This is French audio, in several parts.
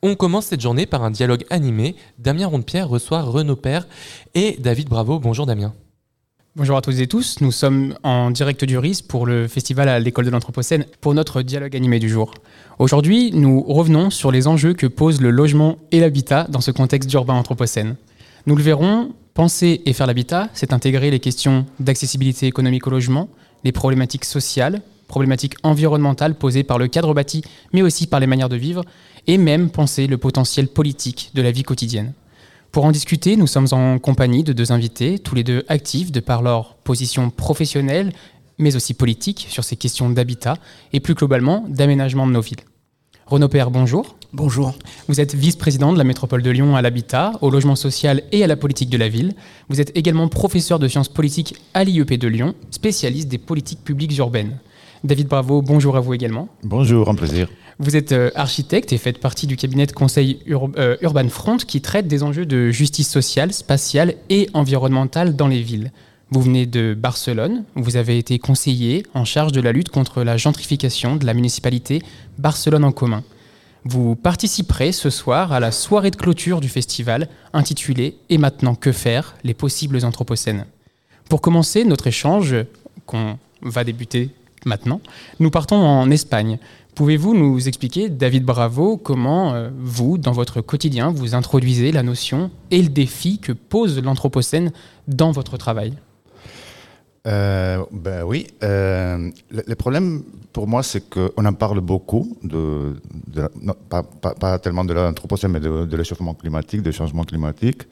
On commence cette journée par un dialogue animé. Damien Rondepierre reçoit Renaud Père et David Bravo. Bonjour Damien. Bonjour à tous et tous, nous sommes en direct du RIS pour le festival à l'école de l'Anthropocène pour notre dialogue animé du jour. Aujourd'hui, nous revenons sur les enjeux que posent le logement et l'habitat dans ce contexte d'urbain anthropocène. Nous le verrons, penser et faire l'habitat, c'est intégrer les questions d'accessibilité économique au logement, les problématiques sociales, problématiques environnementales posées par le cadre bâti, mais aussi par les manières de vivre, et même penser le potentiel politique de la vie quotidienne. Pour en discuter, nous sommes en compagnie de deux invités, tous les deux actifs de par leur position professionnelle, mais aussi politique sur ces questions d'habitat et plus globalement d'aménagement de nos villes. Renaud Père, bonjour. Bonjour. Vous êtes vice-président de la métropole de Lyon à l'habitat, au logement social et à la politique de la ville. Vous êtes également professeur de sciences politiques à l'IEP de Lyon, spécialiste des politiques publiques urbaines. David Bravo, bonjour à vous également. Bonjour, un plaisir. Vous êtes euh, architecte et faites partie du cabinet de conseil euh, Urban Front qui traite des enjeux de justice sociale, spatiale et environnementale dans les villes. Vous venez de Barcelone, vous avez été conseiller en charge de la lutte contre la gentrification de la municipalité Barcelone en commun. Vous participerez ce soir à la soirée de clôture du festival intitulée Et maintenant que faire Les possibles anthropocènes? Pour commencer notre échange, qu'on va débuter maintenant, nous partons en Espagne. Pouvez-vous nous expliquer, David Bravo, comment euh, vous, dans votre quotidien, vous introduisez la notion et le défi que pose l'Anthropocène dans votre travail? Euh, ben oui, euh, le, problème pour moi, c'est qu'on en parle beaucoup, pas, tellement de l'anthropocène, mais de l'échauffement climatique, des changements climatiques.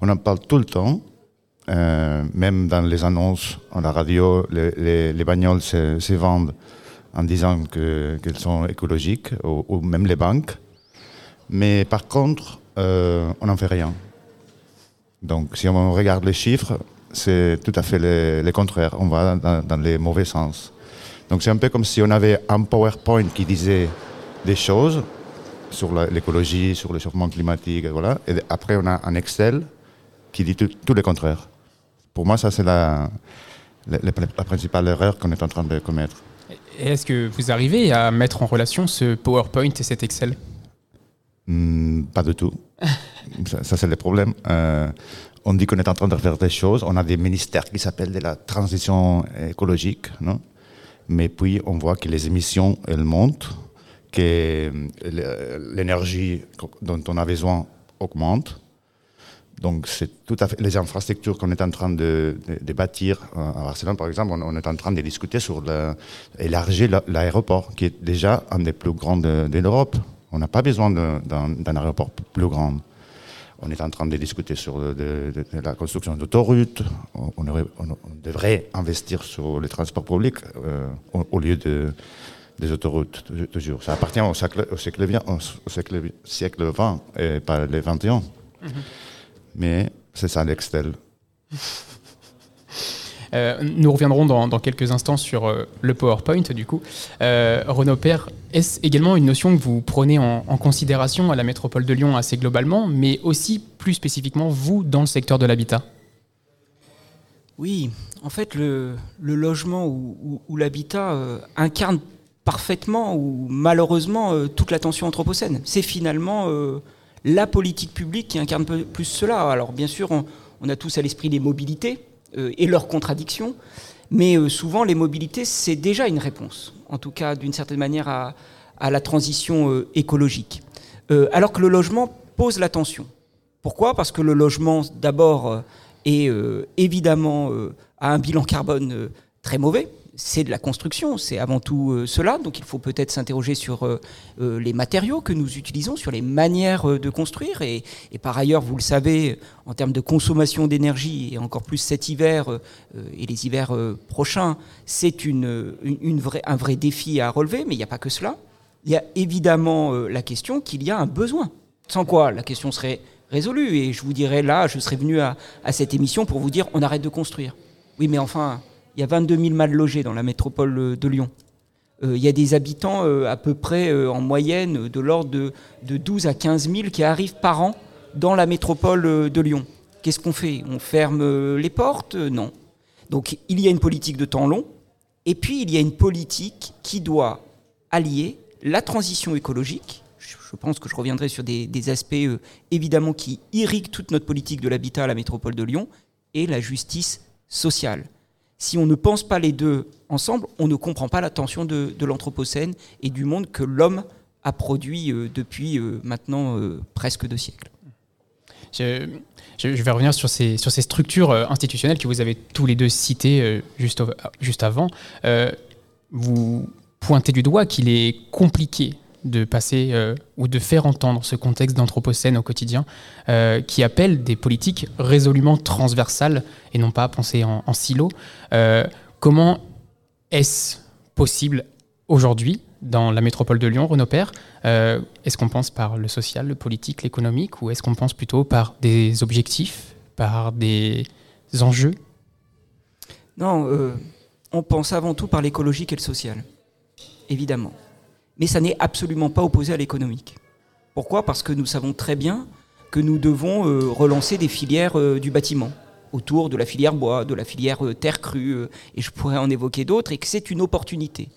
On en parle tout le temps. Euh, même dans les annonces, à la radio, les, les, bagnoles se, vendent en disant qu'elles sont écologiques, ou, même les banques. Mais par contre, euh, on n'en fait rien. Donc si on regarde les chiffres, c'est tout à fait le, contraire. On va dans, les mauvais sens. Donc c'est un peu comme si on avait un PowerPoint qui disait des choses sur l'écologie, sur le changement climatique, et voilà. Et après, on a un Excel qui dit tout le contraire. Pour moi, ça, c'est la, la, principale erreur qu'on est en train de commettre. Et est-ce que vous arrivez à mettre en relation ce PowerPoint et cet Excel? Hmm, Pas du tout. ça, c'est le problème. Euh, on dit qu'on est en train de faire des choses. On a des ministères qui s'appellent de la transition écologique, non? Mais puis on voit que les émissions, elles montent, que l'énergie dont on a besoin augmente, donc, c'est tout à fait les infrastructures qu'on est en train de, bâtir euh, à Barcelone, par exemple, on, est en train de discuter sur élargir l'aéroport, qui est déjà un des plus grands de, l'Europe. On n'a pas besoin d'un aéroport plus grand. On est en train de discuter sur la construction d'autoroutes. On, devrait investir sur les transports publics euh, au, lieu de, des autoroutes, toujours. Ça appartient au siècle, au siècle, au siècle, siècle 20 et pas les 21 mais c'est ça l'Excel. Euh, nous reviendrons dans, quelques instants sur euh, le PowerPoint, du coup. Euh, Renaud Père, est-ce également une notion que vous prenez en, considération à la métropole de Lyon assez globalement, mais aussi plus spécifiquement vous dans le secteur de l'habitat? Oui, en fait, le, logement ou, ou l'habitat incarne parfaitement ou malheureusement toute l'attention anthropocène. C'est finalement la politique publique qui incarne plus cela. Alors bien sûr, on, a tous à l'esprit les mobilités euh, et leurs contradictions, mais euh, souvent les mobilités, c'est déjà une réponse, en tout cas d'une certaine manière à, la transition euh, écologique. alors que le logement pose l'attention. Pourquoi? Parce que le logement, d'abord, est évidemment a un bilan carbone très mauvais c'est de la construction, c'est avant tout euh, cela. Donc il faut peut-être s'interroger sur euh, euh, les matériaux que nous utilisons, sur les manières de construire. Et, par ailleurs, vous le savez, en termes de consommation d'énergie, et encore plus cet hiver et les hivers prochains, c'est une, un vrai défi à relever, mais il n'y a pas que cela. Il y a évidemment la question qu'il y a un besoin. Sans quoi la question serait résolue. Et je vous dirais là, je serais venu à, à cette émission pour vous dire on arrête de construire. Oui, mais enfin, il y a 22 000 mal logés dans la métropole euh, de Lyon. Euh, il y a des habitants euh, à peu près en moyenne de l'ordre de, 12 à 15 000 qui arrivent par an dans la métropole de Lyon. Qu'est-ce qu'on fait? On ferme les portes? Non. Donc il y a une politique de temps long, et puis il y a une politique qui doit allier la transition écologique, je pense que je reviendrai sur des, aspects euh, évidemment qui irriguent toute notre politique de l'habitat à la métropole de Lyon, et la justice sociale. Si on ne pense pas les deux ensemble, on ne comprend pas la tension de, l'Anthropocène et du monde que l'homme a produit euh, depuis euh, maintenant presque deux siècles. Je, vais revenir sur ces, structures institutionnelles que vous avez tous les deux citées juste avant. vous pointez du doigt qu'il est compliqué de passer euh, ou de faire entendre ce contexte d'anthropocène au quotidien euh, qui appelle des politiques résolument transversales et non pas à penser en, silo. Euh, comment est-ce possible aujourd'hui dans la métropole de Lyon, Renaud Père Est-ce qu'on pense par le social, le politique, l'économique ou est-ce qu'on pense plutôt par des objectifs, par des enjeux? Non, on pense avant tout par l'écologique et le social, évidemment mais ça n'est absolument pas opposé à l'économique. Pourquoi? Parce que nous savons très bien que nous devons euh, relancer des filières euh, du bâtiment autour de la filière bois, de la filière euh, terre crue, et je pourrais en évoquer d'autres, et que c'est une opportunité.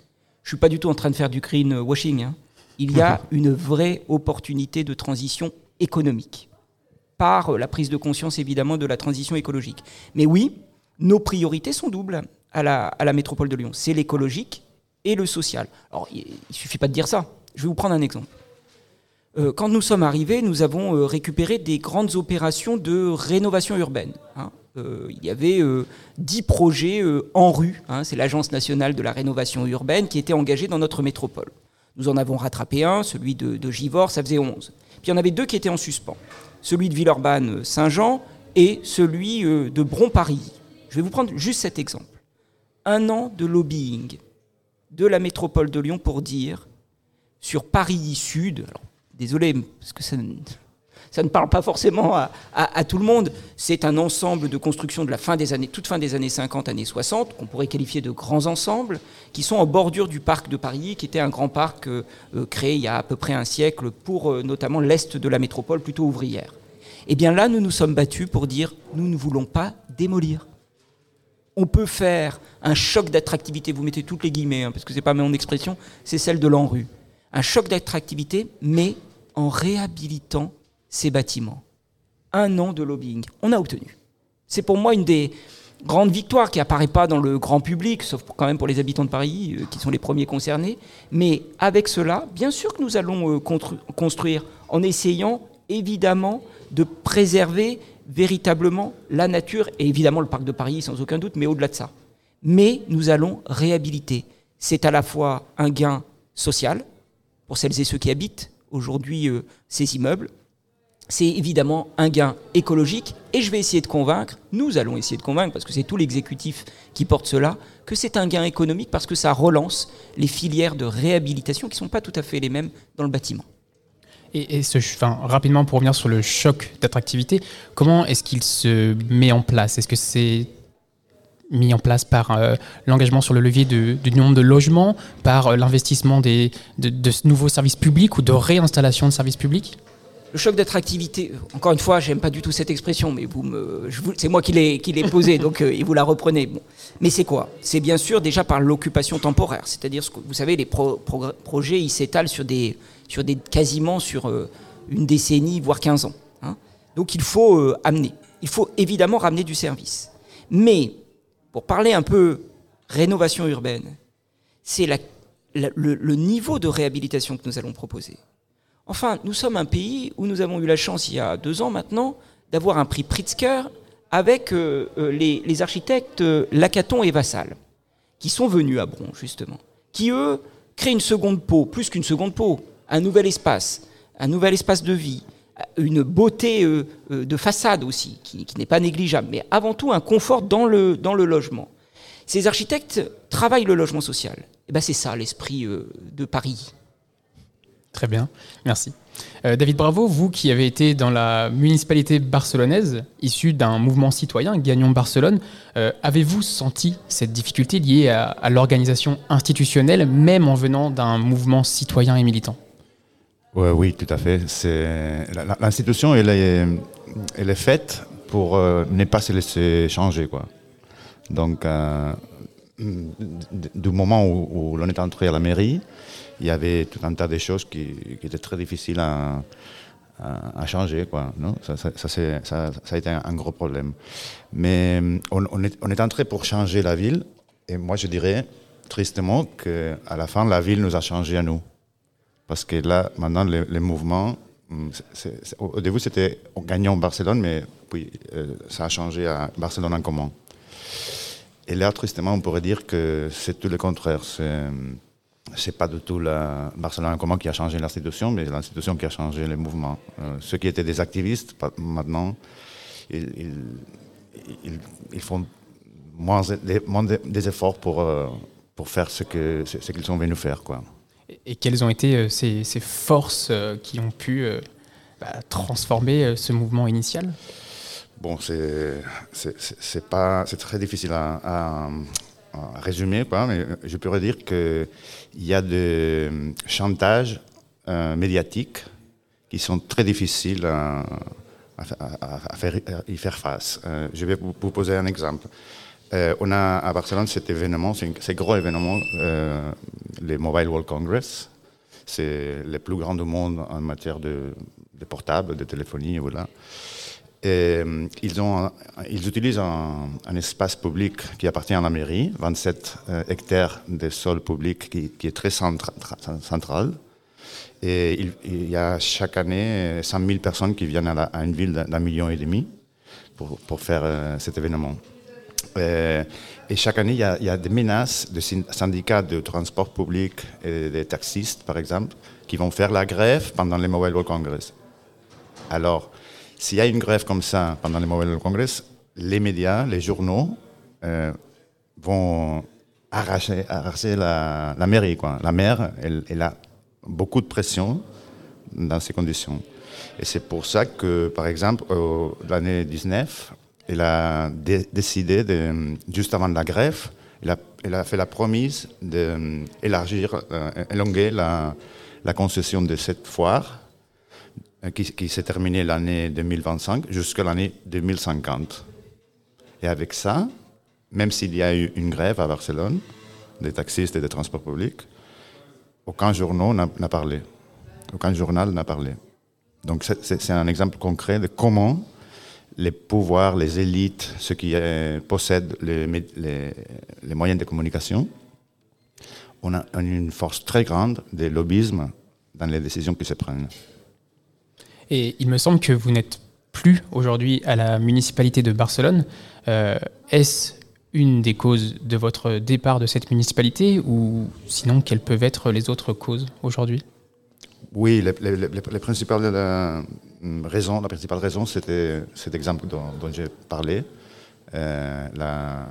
Je ne suis pas du tout en train de faire du greenwashing. Hein. Il y a une vraie opportunité de transition économique, par la prise de conscience évidemment de la transition écologique. Mais oui, nos priorités sont doubles à la, à la métropole de Lyon. C'est l'écologique le social. Alors, il ne suffit pas de dire ça. Je vais vous prendre un exemple. Euh, quand nous sommes arrivés, nous avons euh, récupéré des grandes opérations de rénovation urbaine. Hein. Euh, il y avait dix projets en rue. Hein. C'est l'Agence nationale de la rénovation urbaine qui était engagée dans notre métropole. Nous en avons rattrapé un, celui de, de Givors, ça faisait 11. Puis il y en avait deux qui étaient en suspens. Celui de Villeurbanne-Saint-Jean et celui de Bron-Paris. Je vais vous prendre juste cet exemple. Un an de lobbying de la métropole de Lyon pour dire sur Paris Sud, désolé, parce que ça, ne parle pas forcément à, tout le monde, c'est un ensemble de constructions de la fin des années, toute fin des années 50, années 60, qu'on pourrait qualifier de grands ensembles, qui sont en bordure du parc de Paris, qui était un grand parc euh, euh, créé il y a à peu près un siècle pour euh, notamment l'est de la métropole, plutôt ouvrière. Et eh bien là, nous nous sommes battus pour dire nous ne voulons pas démolir on peut faire un choc d'attractivité, vous mettez toutes les guillemets, hein, parce que ce n'est pas mon expression, c'est celle de l'ANRU. Un choc d'attractivité, mais en réhabilitant ces bâtiments. Un an de lobbying. On a obtenu. C'est pour moi une des grandes victoires qui apparaît pas dans le grand public, sauf quand même pour les habitants de Paris, euh, qui sont les premiers concernés. Mais avec cela, bien sûr que nous allons euh, construire en essayant évidemment de préserver véritablement la nature, et évidemment le parc de Paris sans aucun doute, mais au-delà de ça. Mais nous allons réhabiliter. C'est à la fois un gain social pour celles et ceux qui habitent aujourd'hui euh, ces immeubles, c'est évidemment un gain écologique, et je vais essayer de convaincre, nous allons essayer de convaincre, parce que c'est tout l'exécutif qui porte cela, que c'est un gain économique parce que ça relance les filières de réhabilitation qui ne sont pas tout à fait les mêmes dans le bâtiment. Et, enfin, rapidement pour revenir sur le choc d'attractivité, comment est-ce qu'il se met en place? Est-ce que c'est mis en place par euh, l'engagement sur le levier du nombre de logements, par euh, l'investissement de, de, nouveaux services publics ou de réinstallation de services publics? Le choc d'attractivité, encore une fois, j'aime pas du tout cette expression, mais vous me, c'est moi qui l'ai, qui l'ai posée, donc euh, vous la reprenez. Bon. Mais c'est quoi? C'est bien sûr déjà par l'occupation temporaire, c'est-à-dire ce que vous savez, les projets ils s'étalent sur des, sur des quasiment sur euh, une décennie, voire 15 ans. Hein. Donc il faut euh, amener. Il faut évidemment ramener du service. Mais, pour parler un peu rénovation urbaine, c'est le, le niveau de réhabilitation que nous allons proposer. Enfin, nous sommes un pays où nous avons eu la chance, il y a deux ans maintenant, d'avoir un prix Pritzker avec euh, les, les, architectes Lacaton et Vassal, qui sont venus à Bron, justement, qui, eux, créent une seconde peau, plus qu'une seconde peau, un nouvel espace, un nouvel espace de vie, une beauté euh, euh, de façade aussi, qui, n'est pas négligeable, mais avant tout un confort dans le, logement. Ces architectes travaillent le logement social. Et eh ben c'est ça l'esprit euh, de Paris. Très bien, merci. David Bravo, vous qui avez été dans la municipalité barcelonaise, issu d'un mouvement citoyen, Gagnons Barcelone, avez-vous senti cette difficulté liée à l'organisation institutionnelle, même en venant d'un mouvement citoyen et militant? Oui, tout à fait. L'institution, elle est, faite pour euh, ne pas se laisser changer. Quoi. Donc, euh, du moment où, l'on est entré à la mairie, il y avait tout un tas de choses qui, étaient très difficiles à, changer. Quoi, ça, a été un, gros problème. Mais euh, on, est, entré pour changer la ville. Et moi, je dirais tristement qu'à la fin, la ville nous a changé à nous. Parce que là, maintenant, les, les mouvements, hum, au début, c'était en Barcelone, mais puis euh, ça a changé à Barcelone en commun. Et là, tristement, on pourrait dire que c'est tout le contraire. C'est c'est pas du tout la Barcelone en commun qui a changé l'institution, mais l'institution qui a changé les mouvements. Euh, ceux qui étaient des activistes, maintenant, ils, font moins, des, efforts pour, euh, pour faire ce que ce, qu'ils sont venus faire, quoi. Et- quelles ont été euh, ces, ces forces euh, qui ont pu euh, bah, transformer euh, ce mouvement initial? Bon, c'est pas c'est très difficile à, résumer, quoi, mais je pourrais dire que il y a des chantages euh, médiatiques qui sont très difficiles à, à fa- à- à faire, y faire face. Euh, je vais vous, poser un exemple. Euh, on a à Barcelone cet événement, c'est gros événement, le Mobile World Congress. C'est le plus grand du monde en matière de, de portable, de téléphonie, voilà. Euh, ils, utilisent un, espace public qui appartient à la mairie, 27 euh, hectares de sol public qui, est très centra- tra- central. Et il, y a chaque année 100 000 personnes qui viennent à, une ville d'un million et demi pour, faire euh, cet événement. Euh, et chaque année, il y, a, des menaces de syn- syndicats de transport public et des taxistes, par exemple, qui vont faire la grève pendant les Mobile World Congress. Alors, s'il y a une grève comme ça pendant les Mobile World Congress, les médias, les journaux euh, vont arracher, arracher la, mairie. La maire, elle, a beaucoup de pression dans ces conditions. Et c'est pour ça que, par exemple, euh, l'année 19, elle a dé- décidé, juste avant la grève, elle a, fait la promise d'élargir, euh, élonger la, la concession de cette foire euh, qui, qui s'est terminée l'année 2025 jusqu'à l'année 2050. Et avec ça, même s'il y a eu une grève à Barcelone, des taxistes et des transports publics, aucun journal n'a parlé. Aucun journal n'a parlé. Donc c'est- un exemple concret de comment les pouvoirs, les élites, ceux qui euh, possèdent les, moyens de communication, on a, on a une force très grande de lobbyisme dans les décisions qui se prennent. Et il me semble que vous n'êtes plus aujourd'hui à la municipalité de Barcelone. Euh, Est-ce une des causes de votre départ de cette municipalité ou sinon quelles peuvent être les autres causes aujourd'hui? Oui, les, les- les- les principales euh, raisons, la principale raison, c'était cet exemple dont, j'ai parlé, euh, la,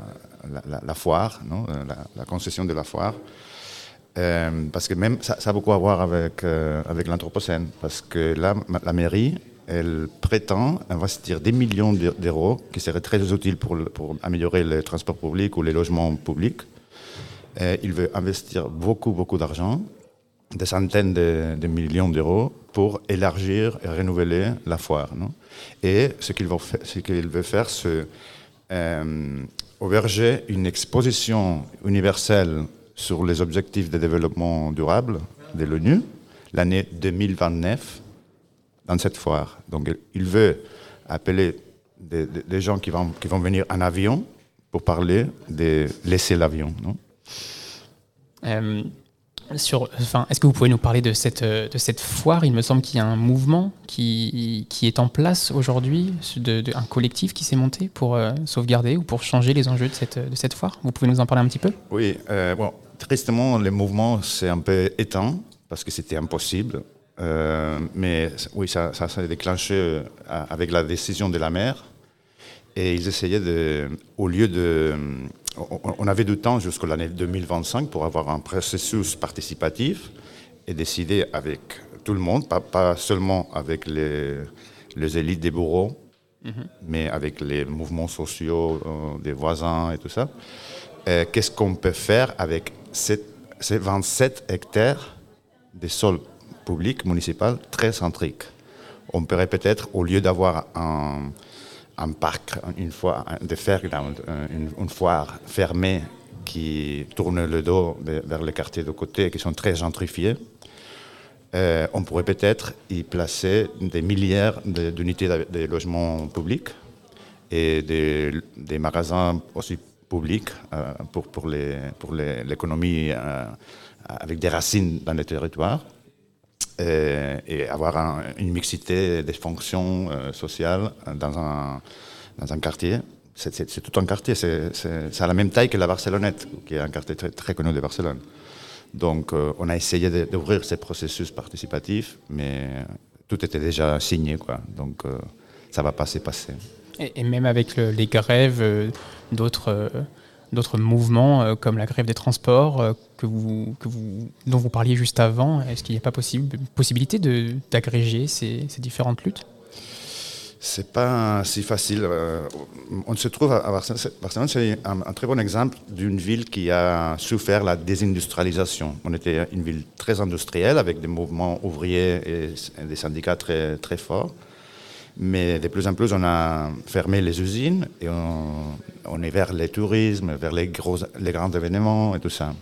la- la- la foire, non, euh, la, la concession de la foire. Euh, parce que même ça, a beaucoup à voir avec, euh, avec l'Anthropocène, parce que là, la mairie, elle prétend investir des millions d'eu- d'euros qui seraient très utiles pour, pour améliorer les transports publics ou les logements publics. Il veut investir beaucoup, beaucoup d'argent des centaines de, millions d'euros pour élargir et renouveler la foire. et ce qu'il veut, faire, c'est euh, une exposition universelle sur les objectifs de développement durable de l'ONU l'année 2029 dans cette foire. Donc il veut appeler des, gens qui vont, qui vont venir en avion pour parler de laisser l'avion. Euh, enfin, Est-ce que vous pouvez nous parler de cette, de cette foire? Il me semble qu'il y a un mouvement qui, qui est en place aujourd'hui, de, de- un collectif qui s'est monté pour euh, sauvegarder ou pour changer les enjeux de cette, de cette foire. Vous pouvez nous en parler un petit peu? Oui, euh, bon, tristement, le mouvement s'est un peu éteint parce que c'était impossible. Euh, mais oui, ça, ça s'est déclenché euh, avec la décision de la maire. Et ils essayaient de, au lieu de. On avait du temps jusqu'à l'année 2025 pour avoir un processus participatif et décider avec tout le monde, pas, pas seulement avec les, les élites des bourreaux, mais avec les mouvements sociaux euh, des voisins et tout ça. Euh, Qu'est-ce qu'on peut faire avec cette- ces 27 hectares de sol public municipal très centrique. On pourrait peut-être, au lieu d'avoir un, parc, une fois, de fairground, une, foire fermée qui tournent le dos vers les quartiers de côté, qui sont très gentrifiés, euh, on pourrait peut-être y placer des milliards d'unités de, logements publics et des, magasins aussi publics euh, pour, pour l'économie euh, avec des racines dans les territoires et, avoir une mixité des fonctions sociales dans un, dans un quartier. C'est tout un quartier, c'est à la même taille que la Barcelonnette, qui est un quartier très, très connu de Barcelone. Donc euh, on a essayé d'ouvrir ces processus participatifs, mais tout était déjà signé, quoi. Donc euh, ça va pas se passer. Et, même avec les grèves euh, d'autres d'autres mouvements comme la grève des transports dont vous parliez juste avant, est-ce qu'il n'y a pas possibilité d'agréger ces, différentes luttes? C'est pas si facile. Euh, on se trouve à Barcelone, c'est un, très bon exemple d'une ville qui a souffert la désindustrialisation. On était une ville très industrielle avec des mouvements ouvriers et des syndicats très forts. Mais de plus en plus, on a fermé les usines et on, est vers le tourisme, vers les, gros, les grands événements et tout ça.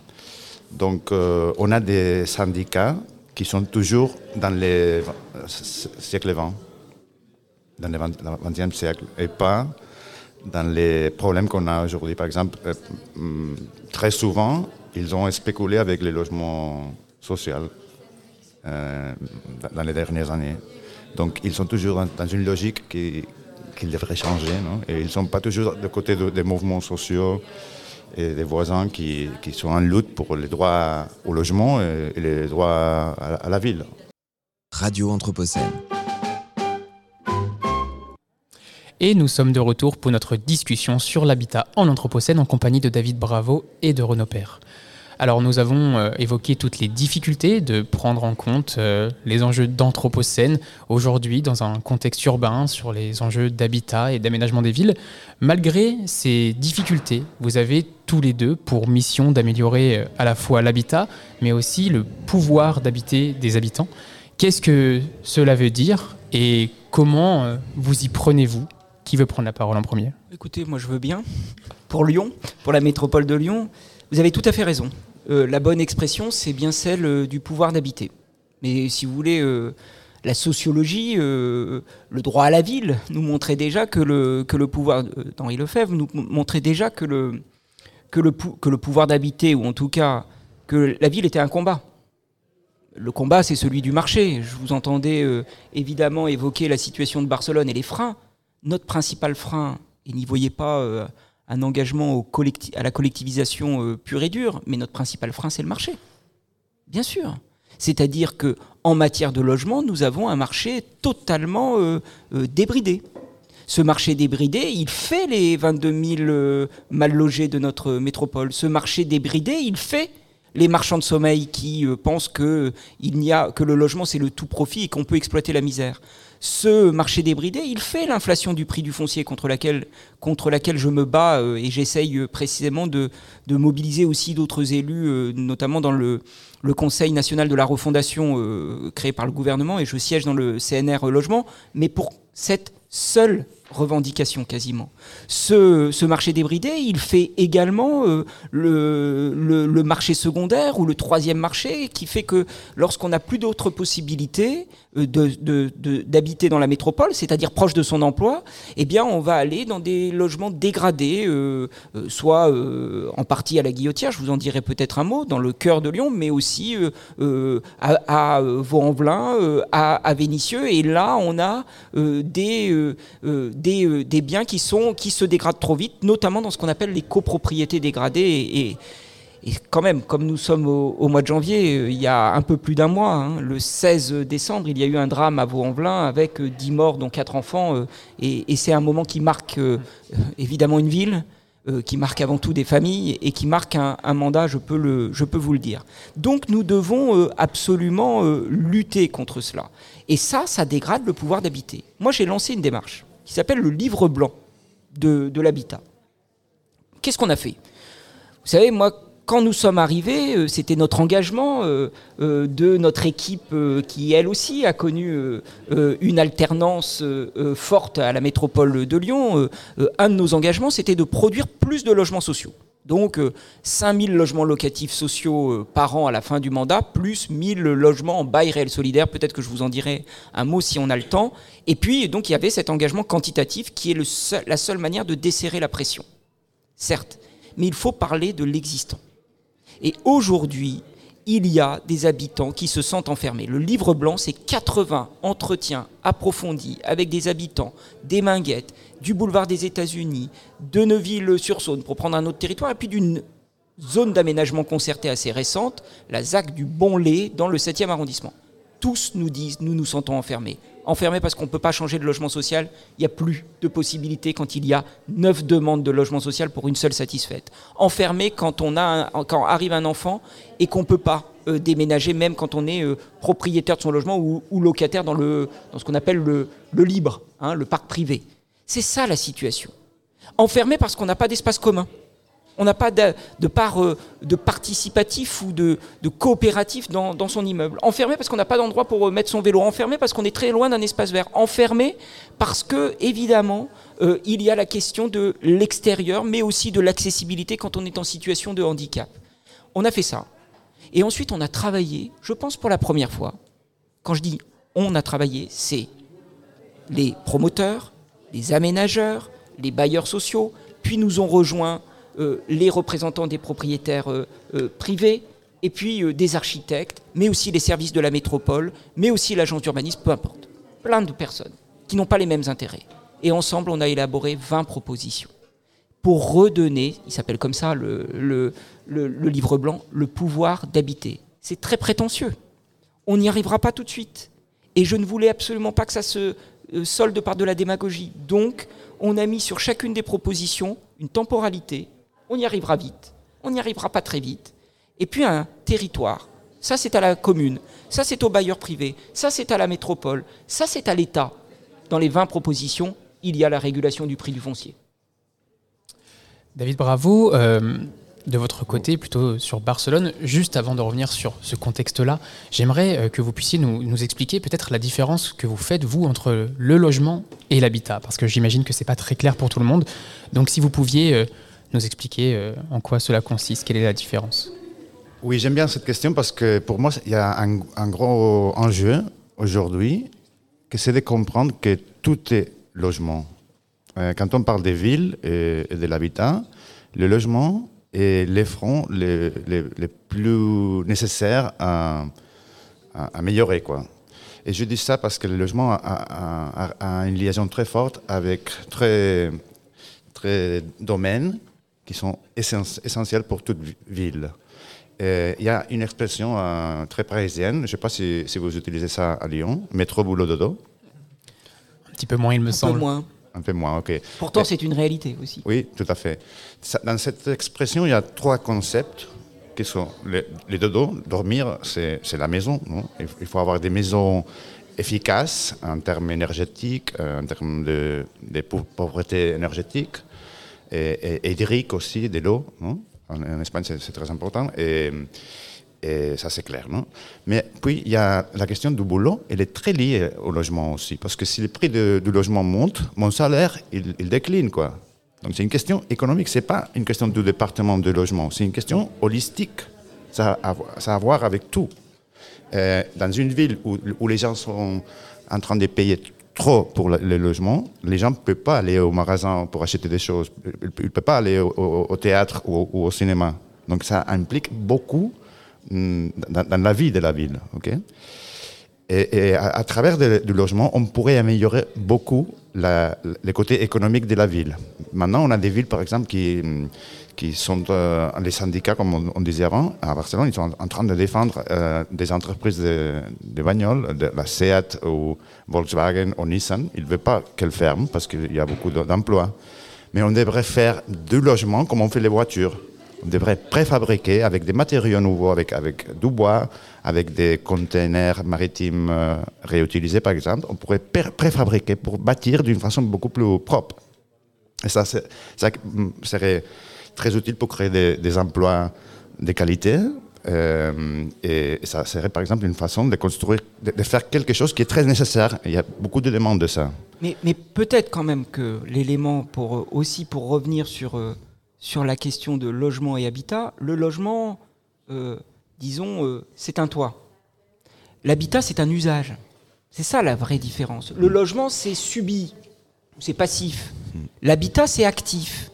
Donc, euh, on a des syndicats qui sont toujours dans les siècles 20 dans le XXe siècle et pas dans les problèmes qu'on a aujourd'hui. Par exemple, euh, mm, très souvent, ils ont spéculé avec les logements sociaux euh, dans les dernières années. Donc, ils sont toujours dans, une logique qui, qu'ils devraient changer. Non? Et ils ne sont pas toujours de côté des mouvements sociaux et des voisins qui, qui, sont en lutte pour les droits au logement et, les droits à, à la ville. Radio Anthropocène. Et nous sommes de retour pour notre discussion sur l'habitat en Anthropocène en compagnie de David Bravo et de Renaud Père. Alors nous avons euh, évoqué toutes les difficultés de prendre en compte euh, les enjeux d'Anthropocène aujourd'hui dans un contexte urbain sur les enjeux d'habitat et d'aménagement des villes. Malgré ces difficultés, vous avez tous les deux pour mission d'améliorer euh, à la fois l'habitat mais aussi le pouvoir d'habiter des habitants. Qu'est-ce que cela veut dire et comment vous y prenez-vous? Qui veut prendre la parole en premier? Écoutez, moi je veux bien. Pour Lyon, pour la métropole de Lyon, vous avez tout à fait raison. Euh, la bonne expression, c'est bien celle euh, du pouvoir d'habiter. Mais si vous voulez, euh, la sociologie, le droit à la ville nous montrait déjà que le, que le pouvoir d'Henri Lefebvre nous montrait déjà que le, que le, que le pouvoir d'habiter, ou en tout cas que la ville était un combat. Le combat, c'est celui du marché. Je vous entendais évidemment évoquer la situation de Barcelone et les freins notre principal frein, et n'y voyez pas un engagement à la collectivisation euh, pure et dure, mais notre principal frein, c'est le marché. Bien sûr. C'est-à-dire que en matière de logement, nous avons un marché totalement euh, débridé. Ce marché débridé, il fait les 22 000 mal logés de notre métropole. Ce marché débridé, il fait les marchands de sommeil qui pensent que, n'y a, que le logement c'est le tout profit et qu'on peut exploiter la misère ce marché débridé, il fait l'inflation du prix du foncier contre laquelle, je me bats euh, et j'essaye euh, précisément de, mobiliser aussi d'autres élus, euh, notamment dans le, Conseil national de la refondation créé par le gouvernement et je siège dans le CNR Logement, mais pour cette seule revendication quasiment. Ce, marché débridé, il fait également le, le, marché secondaire ou le troisième marché qui fait que lorsqu'on n'a plus d'autres possibilités, euh, d'habiter dans la métropole, c'est-à-dire proche de son emploi, eh bien, on va aller dans des logements dégradés, euh, euh, soit en partie à la Guillotière, je vous en dirai peut-être un mot, dans le cœur de Lyon, mais aussi à, Vaux-en-Velin, à, Vénissieux. Et là, on a des, des, des, biens qui, sont, qui se dégradent trop vite, notamment dans ce qu'on appelle les copropriétés dégradées. et quand même, comme nous sommes au, mois de janvier, euh, il y a un peu plus d'un mois, hein, le 16 décembre, il y a eu un drame à Vaux-en-Velin avec 10 euh, morts, dont 4 enfants. Euh, et, c'est un moment qui marque évidemment une ville, qui marque avant tout des familles et qui marque un, mandat, je peux, le, je peux vous le dire. Donc nous devons absolument lutter contre cela. Et ça, ça dégrade le pouvoir d'habiter. Moi, j'ai lancé une démarche qui s'appelle le livre blanc de, l'habitat. Qu'est-ce qu'on a fait? Vous savez, moi, quand nous sommes arrivés, euh, c'était notre engagement euh, euh, de notre équipe qui, elle aussi, a connu une alternance forte à la métropole de Lyon. Un de nos engagements, c'était de produire plus de logements sociaux. Donc euh, 5000 logements locatifs sociaux euh, par an à la fin du mandat, plus 1000 logements en bail réel solidaire. Peut-être que je vous en dirai un mot si on a le temps. Et puis, il y avait cet engagement quantitatif qui est la seule manière de desserrer la pression. Certes, mais il faut parler de l'existant. Et aujourd'hui, il y a des habitants qui se sentent enfermés. Le livre blanc, c'est 80 entretiens approfondis avec des habitants des Minguettes, du boulevard des États-Unis, de Neuville-sur-Saône, pour prendre un autre territoire, et puis d'une zone d'aménagement concertée assez récente, la ZAC du Bon-Lait, dans le 7e arrondissement. Tous nous disent, nous nous sentons enfermés. Enfermés parce qu'on ne peut pas changer de logement social, il n'y a plus de possibilités quand il y a neuf demandes de logement social pour une seule satisfaite. Enfermés quand, on a quand arrive un enfant et qu'on ne peut pas euh, déménager, même quand on est euh, propriétaire de son logement ou, locataire dans, ce qu'on appelle le, le libre, hein, le parc privé. C'est ça la situation. Enfermés parce qu'on n'a pas d'espace commun. On n'a pas de, part euh, de participatif ou de, coopératif dans, dans son immeuble. Enfermé parce qu'on n'a pas d'endroit pour euh, mettre son vélo. Enfermé parce qu'on est très loin d'un espace vert. Enfermé parce que, évidemment, euh, il y a la question de l'extérieur, mais aussi de l'accessibilité quand on est en situation de handicap. On a fait ça. Et ensuite, on a travaillé, je pense pour la première fois. Quand je dis on a travaillé, c'est les promoteurs, les aménageurs, les bailleurs sociaux, puis nous ont rejoint euh, les représentants des propriétaires euh, euh, privés, et puis des architectes, mais aussi les services de la métropole, mais aussi l'agence d'urbanisme, peu importe. Plein de personnes qui n'ont pas les mêmes intérêts. Et ensemble, on a élaboré 20 propositions pour redonner, il s'appelle comme ça le, livre blanc, le pouvoir d'habiter. C'est très prétentieux. On n'y arrivera pas tout de suite. Et je ne voulais absolument pas que ça se solde par de la démagogie. Donc, on a mis sur chacune des propositions une temporalité. On y arrivera vite. On n'y arrivera pas très vite. Et puis un territoire. Ça, c'est à la commune. Ça, c'est au bailleur privé. Ça, c'est à la métropole. Ça, c'est à l'État. Dans les 20 propositions, il y a la régulation du prix du foncier. David Bravo, euh, de votre côté, plutôt sur Barcelone, juste avant de revenir sur ce contexte-là, j'aimerais euh, que vous puissiez nous, expliquer peut-être la différence que vous faites, vous, entre le logement et l'habitat, parce que j'imagine que ce n'est pas très clair pour tout le monde. Donc si vous pouviez euh, nous expliquer euh, en quoi cela consiste, quelle est la différence? Oui, j'aime bien cette question parce que pour moi, il y a un, un gros enjeu aujourd'hui, que c'est de comprendre que tout est logement. Quand on parle des villes et de l'habitat, le logement est l'effront les, les, les plus nécessaires à, à améliorer. Quoi. Et je dis ça parce que le logement a, a- a- a une liaison très forte avec très, très domaines qui sont essen- essentiels pour toute vi- ville. Il y a une expression euh, très parisienne, je ne sais pas si, si vous utilisez ça à Lyon, métro boulot dodo, Un petit peu moins, il me Un peu semble. moins. Un peu moins, ok. Pourtant, c'est une réalité aussi. Oui, tout à fait. Ça- dans cette expression, il y a trois concepts qui sont les, les dodo. Dormir, c'est c'est la maison. non? Il, faut avoir des maisons efficaces en termes énergétiques, euh, en termes de, de pau- pauvreté énergétique, et, et hydrique aussi, de l'eau. En, en Espagne, c'est c'est très important. Et, et ça, c'est clair. Non? Mais puis, il y a la question du boulot. Elle est très liée au logement aussi. Parce que si le prix du logement monte, mon salaire, il, décline. Quoi. Donc, c'est une question économique. Ce n'est pas une question du département de logement. C'est une question holistique. Ça a, à voir avec tout. Euh, dans une ville où, où les gens sont en train de payer trop pour le, logement, les gens ne peuvent pas aller au magasin pour acheter des choses. Ils ne peuvent pas aller au, théâtre ou au, cinéma. Donc ça implique beaucoup dans, la vie de la ville. ok? Et, à, travers du logement, on pourrait améliorer beaucoup la, le côté économique de la ville. Maintenant, on a des villes, par exemple, qui, qui sont euh, les syndicats, comme on, disait avant, à Barcelone, ils sont en, train de défendre euh, des entreprises de, de bagnoles, de la Seat ou Volkswagen ou Nissan. Ils ne veulent pas qu'elles ferment parce qu'il y a beaucoup de- d'emplois. Mais on devrait faire du logement comme on fait les voitures. On devrait préfabriquer avec des matériaux nouveaux, avec, avec du bois, avec des containers maritimes euh, réutilisés par exemple. On pourrait pré- préfabriquer pour bâtir d'une façon beaucoup plus propre. Et ça, ça mm, serait très utile pour créer des, emplois de qualité. euh, et ça serait par exemple une façon de construire, de, faire quelque chose qui est très nécessaire. Il y a beaucoup de demandes de ça. Mais, mais peut-être quand même que l'élément pour aussi pour revenir sur, euh, sur la question de logement et habitat. Le logement, euh, disons, euh, c'est un toit. L'habitat, c'est un usage. C'est ça la vraie différence. Le logement, c'est subi, c'est passif. L'habitat, c'est actif.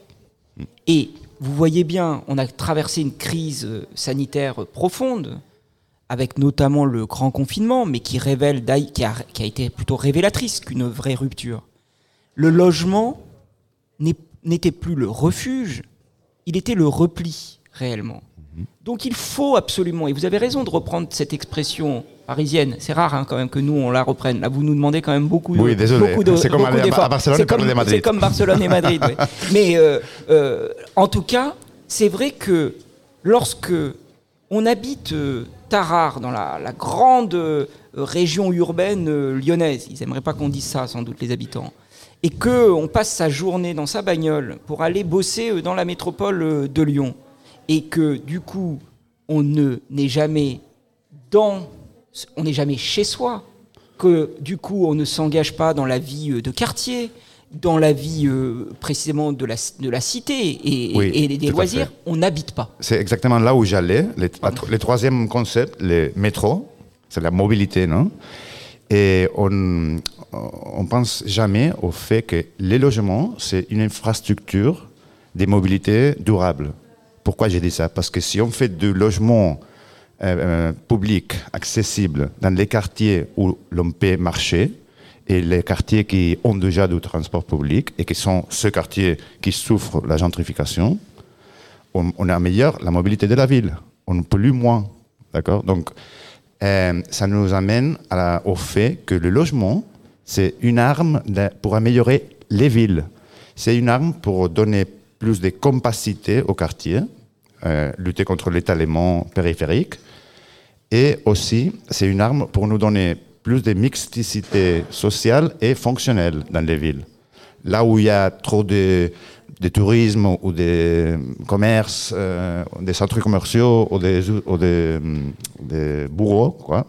Et vous voyez bien, on a traversé une crise euh, sanitaire profonde, avec notamment le grand confinement, mais qui, révèle, qui, a, été plutôt révélatrice qu'une vraie rupture. Le logement n'était plus le refuge, il était le repli, réellement. Donc il faut absolument, et vous avez raison de reprendre cette expression parisienne, c'est rare hein, quand même que nous on la reprenne. Là vous nous demandez quand même beaucoup, Oui, désolé. beaucoup de C'est comme beaucoup à- Barcelone C'est et Madrid. C'est comme Barcelone et Madrid. Mais euh, euh, en tout cas, c'est vrai que lorsque on habite euh, Tarare, dans la, la grande région urbaine lyonnaise, ils n'aimeraient pas qu'on dise ça sans doute les habitants, et que on passe sa journée dans sa bagnole pour aller bosser euh, dans la métropole euh, de Lyon, et que du coup on ne n'est jamais dans, on n'est jamais chez soi, que du coup on ne s'engage pas dans la vie euh, de quartier, dans la vie euh, précisément de la, de la cité et, Oui, et des loisirs, on n'habite pas. C'est exactement là où j'allais. Le, la tro- le troisième concept, le métro, c'est la mobilité, non? Et on on pense jamais au fait que les logements, c'est une infrastructure des mobilités durables. Pourquoi j'ai dit ça? Parce que si on fait du logement euh, euh, public accessible dans les quartiers où l'on peut marcher, et les quartiers qui ont déjà du transport public et qui sont ceux quartiers qui souffrent la gentrification, on, on améliore la mobilité de la ville. On pollue moins. D'accord? Donc, euh, ça nous amène au fait que le logement, c'est une arme pour améliorer les villes. C'est une arme pour donner plus de compacité au quartier, euh, lutter contre l'étalement périphérique. Et aussi, c'est une arme pour nous donner plus de mixticité sociale et fonctionnelle dans les villes. Là où il y a trop de, de tourisme ou de commerce, euh, des centres commerciaux ou des, ou des, des bureaux, quoi,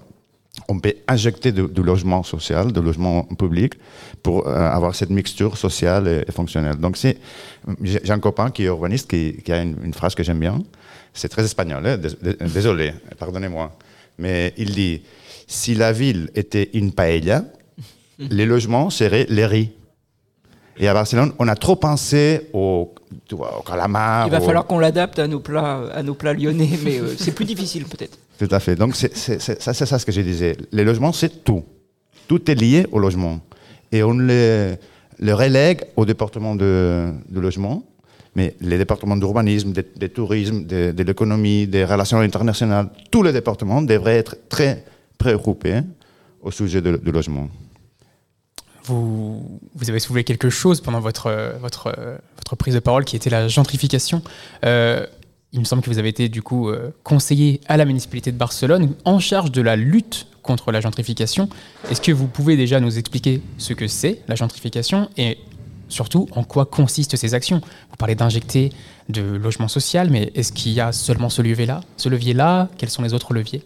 on peut injecter du, logement social, du logement public, pour euh, avoir cette mixture sociale et, fonctionnelle. Donc, c'est, j'ai un copain qui est urbaniste qui, a une, phrase que j'aime bien. C'est très espagnol, hein, dés- dés- désolé, pardonnez-moi. Mais il dit si la ville était une paella, les logements seraient les riz. Et à Barcelone, on a trop pensé au, vois, au calamar. Il va au- falloir qu'on l'adapte à nos plats, à nos plats lyonnais, mais euh, c'est plus difficile peut-être. Tout à fait. Donc, c'est c'est- c'est- ça, c'est ça ce que je disais. Les logements, c'est tout. Tout est lié au logement. Et on le, le relègue au département de, de logement, mais les départements d'urbanisme, de, de tourisme, de, de l'économie, des relations internationales, tous les départements devraient être très préoccupés au sujet du logement. Vous, avez soulevé quelque chose pendant votre, votre, votre prise de parole qui était la gentrification. Euh, il me semble que vous avez été du coup euh, conseiller à la municipalité de Barcelone en charge de la lutte contre la gentrification. Est-ce que vous pouvez déjà nous expliquer ce que c'est la gentrification et surtout en quoi consistent ces actions? Vous parlez d'injecter de logement social, mais est-ce qu'il y a seulement ce levier-là Ce levier-là? Quels sont les autres leviers?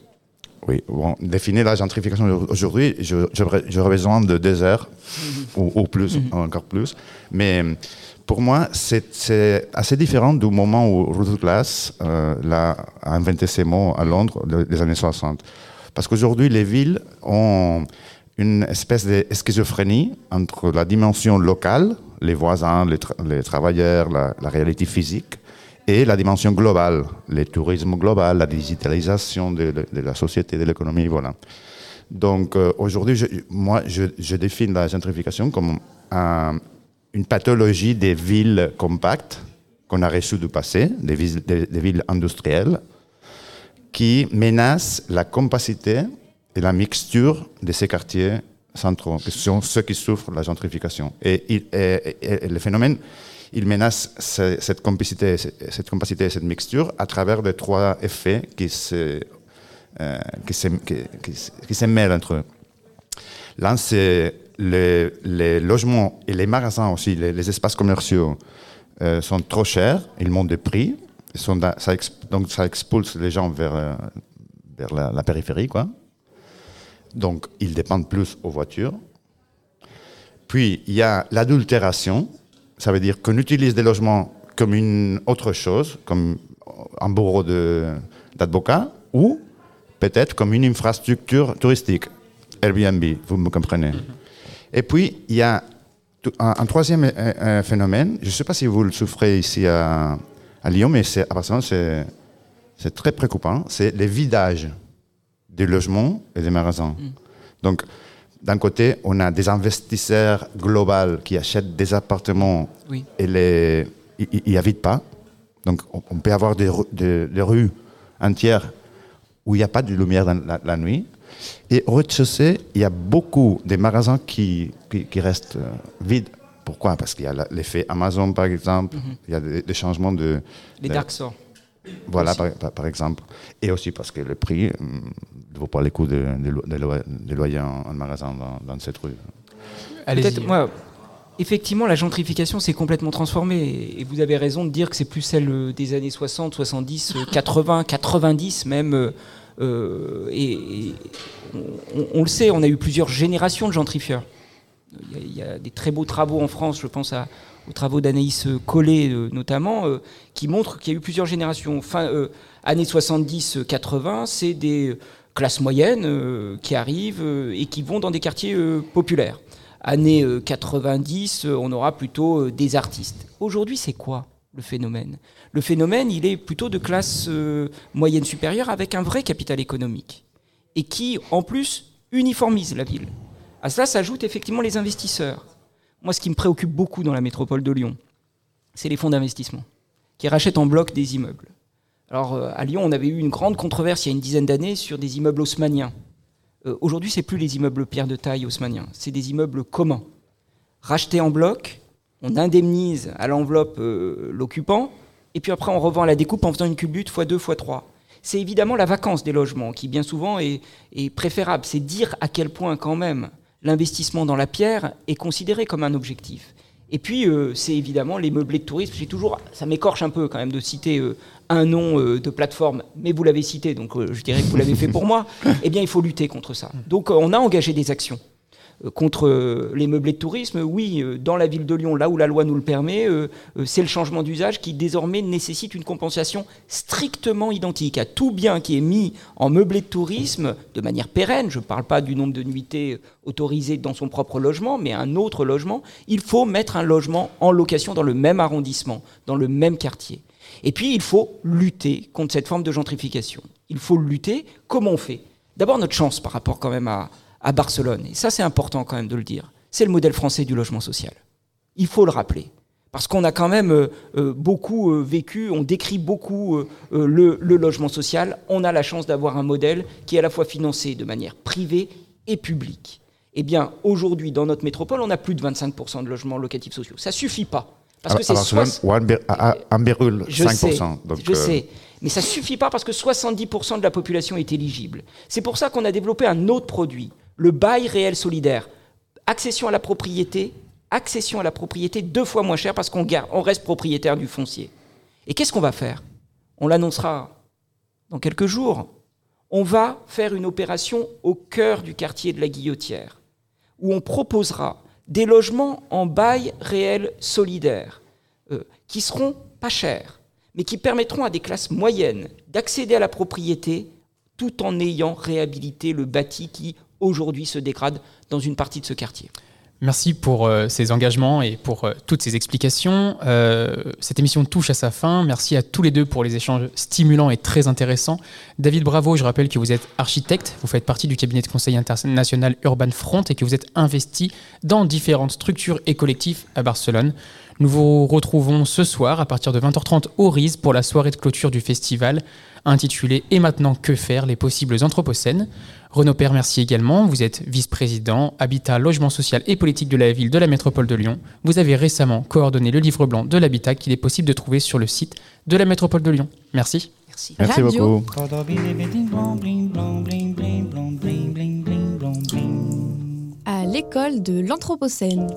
Oui, bon, définir la gentrification aujourd'hui, j'aurais besoin de deux heures ou, ou plus, encore plus. Mais pour moi, c'est assez différent du moment où Ruth Glass euh, a inventé ces mots à Londres, le- les années 60. Parce qu'aujourd'hui, les villes ont une espèce de schizophrénie entre la dimension locale, les voisins, les, tra- les travailleurs, la, la réalité physique, et la dimension globale, le tourisme global, la digitalisation de, la société, de l'économie, voilà. Donc euh, aujourd'hui, moi, je, je définis la gentrification comme un- une pathologie des villes compactes qu'on a reçues du passé, des villes, industrielles, qui menacent la compacité et la mixture de ces quartiers centraux, qui sont ceux qui souffrent de la gentrification. Et le phénomène, il menace ce- cette compacité, cette compacité et cette mixture à travers les trois effets qui se, euh, qui se, qui, se- mêlent entre eux. L'un, c'est les, logements et les magasins aussi, les, espaces commerciaux euh, sont trop chers, ils montent de prix, donc ça expulse les gens vers, euh, vers la, la périphérie, quoi. Donc, ils dépendent plus aux voitures. Puis, il y a l'adultération, ça veut dire qu'on utilise des logements comme une autre chose, comme un bureau d'advocat, ou peut-être comme une infrastructure touristique, Airbnb, vous me comprenez. Et puis, il y a un, un troisième euh, euh, phénomène, je ne sais pas si vous le souffrez ici à, à Lyon, mais à Barcelone, c'est très préoccupant, c'est le vidage des logements et des magasins. Donc, d'un côté, on a des investisseurs globaux qui achètent des appartements Oui. et les, ils n'y habitent pas. Donc, on, peut avoir des, des- des rues entières où il n'y a pas de lumière dans la, la nuit. Et au rez-de-chaussée, il y a beaucoup de magasins qui, qui, qui restent euh, vides. Pourquoi? Parce qu'il y a l'effet Amazon, par exemple. Il y a des, des changements de... Les de- dark stores. Voilà, par, exemple. Et aussi parce que le prix hum, ne vaut pas le coup de, de, lo- de lo- de loyer en, en magasin dans, dans cette rue. Allez-y. Peut-être, moi, effectivement, la gentrification s'est complètement transformée. Et vous avez raison de dire que c'est plus celle euh, des années 60, 70, euh, 80, 90 même. euh, euh, et et on, on- on le sait, on a eu plusieurs générations de gentrifieurs. Il y, a, il y a des très beaux travaux en France, je pense à- aux travaux d'Anaïs Collet euh, notamment, euh, qui montrent qu'il y a eu plusieurs générations. Fin, euh, années 70-80, c'est des classes moyennes qui arrivent et qui vont dans des quartiers populaires. Années euh, 90, euh, on aura plutôt des artistes. Aujourd'hui, c'est quoi le phénomène? Le phénomène, il est plutôt de classe moyenne supérieure avec un vrai capital économique et qui, en plus, uniformise la ville. À cela s'ajoutent effectivement les investisseurs. Moi, ce qui me préoccupe beaucoup dans la métropole de Lyon, c'est les fonds d'investissement qui rachètent en bloc des immeubles. Alors, euh, à Lyon, on avait eu une grande controverse il y a une dizaine d'années sur des immeubles haussmanniens. Euh, Aujourd'hui, c'est plus les immeubles pierre de taille haussmanniens, c'est des immeubles communs. Rachetés en bloc, on indemnise à l'enveloppe euh, l'occupant, et puis après, on revend à la découpe en faisant une culbute x2, x3. C'est évidemment la vacance des logements qui, bien souvent, est préférable. C'est dire à quel point, quand même, l'investissement dans la pierre est considéré comme un objectif. Et puis, euh, c'est évidemment les meublés de tourisme. J'ai toujours, ça m'écorche un peu quand même de citer euh, un nom euh, de plateforme, mais vous l'avez cité, donc je dirais que vous l'avez fait pour moi. Eh bien, il faut lutter contre ça. Donc, on a engagé des actions contre euh, les meublés de tourisme. Oui, euh, dans la ville de Lyon, là où la loi nous le permet, euh, euh, c'est le changement d'usage qui désormais nécessite une compensation strictement identique à tout bien qui est mis en meublé de tourisme de manière pérenne. Je ne parle pas du nombre de nuitées euh, autorisées dans son propre logement, mais un autre logement. Il faut mettre un logement en location dans le même arrondissement, dans le même quartier. Et puis, il faut lutter contre cette forme de gentrification. Il faut lutter. Comment on fait? D'abord, notre chance par rapport quand même à, à Barcelone, et ça c'est important quand même de le dire, c'est le modèle français du logement social. Il faut le rappeler. Parce qu'on a quand même euh, euh, beaucoup euh, vécu, on décrit beaucoup le, le logement social. On a la chance d'avoir un modèle qui est à la fois financé de manière privée et publique. Eh bien, aujourd'hui, dans notre métropole, on a plus de 25% de logements locatifs sociaux. Ça suffit pas. Parce que à, c'est à- à- à 1,5%. je sais, Donc, je euh, sais. Mais ça suffit pas parce que 70% de la population est éligible. C'est pour ça qu'on a développé un autre produit, le bail réel solidaire. Accession à la propriété, accession à la propriété deux fois moins cher parce qu'on on reste propriétaire du foncier. Et qu'est-ce qu'on va faire? On l'annoncera dans quelques jours. On va faire une opération au cœur du quartier de la Guillotière, où on proposera des logements en bail réel solidaire, euh, qui seront pas chers, mais qui permettront à des classes moyennes d'accéder à la propriété tout en ayant réhabilité le bâti qui aujourd'hui se dégrade dans une partie de ce quartier. Merci pour euh, ces engagements et pour euh, toutes ces explications. Euh, cette émission touche à sa fin. Merci à tous les deux pour les échanges stimulants et très intéressants. David Bravo, je rappelle que vous êtes architecte, vous faites partie du cabinet de conseil international Urban Front et que vous êtes investi dans différentes structures et collectifs à Barcelone. Nous vous retrouvons ce soir à partir de 20h30 au RIS pour la soirée de clôture du festival intitulée Et maintenant que faire les possibles anthropocènes. Renaud Père, merci également. Vous êtes vice-président Habitat, Logement Social et Politique de la ville de la métropole de Lyon. Vous avez récemment coordonné le livre blanc de l'habitat qu'il est possible de trouver sur le site de la métropole de Lyon. Merci. Merci. Merci beaucoup. à l'école de l'Anthropocène.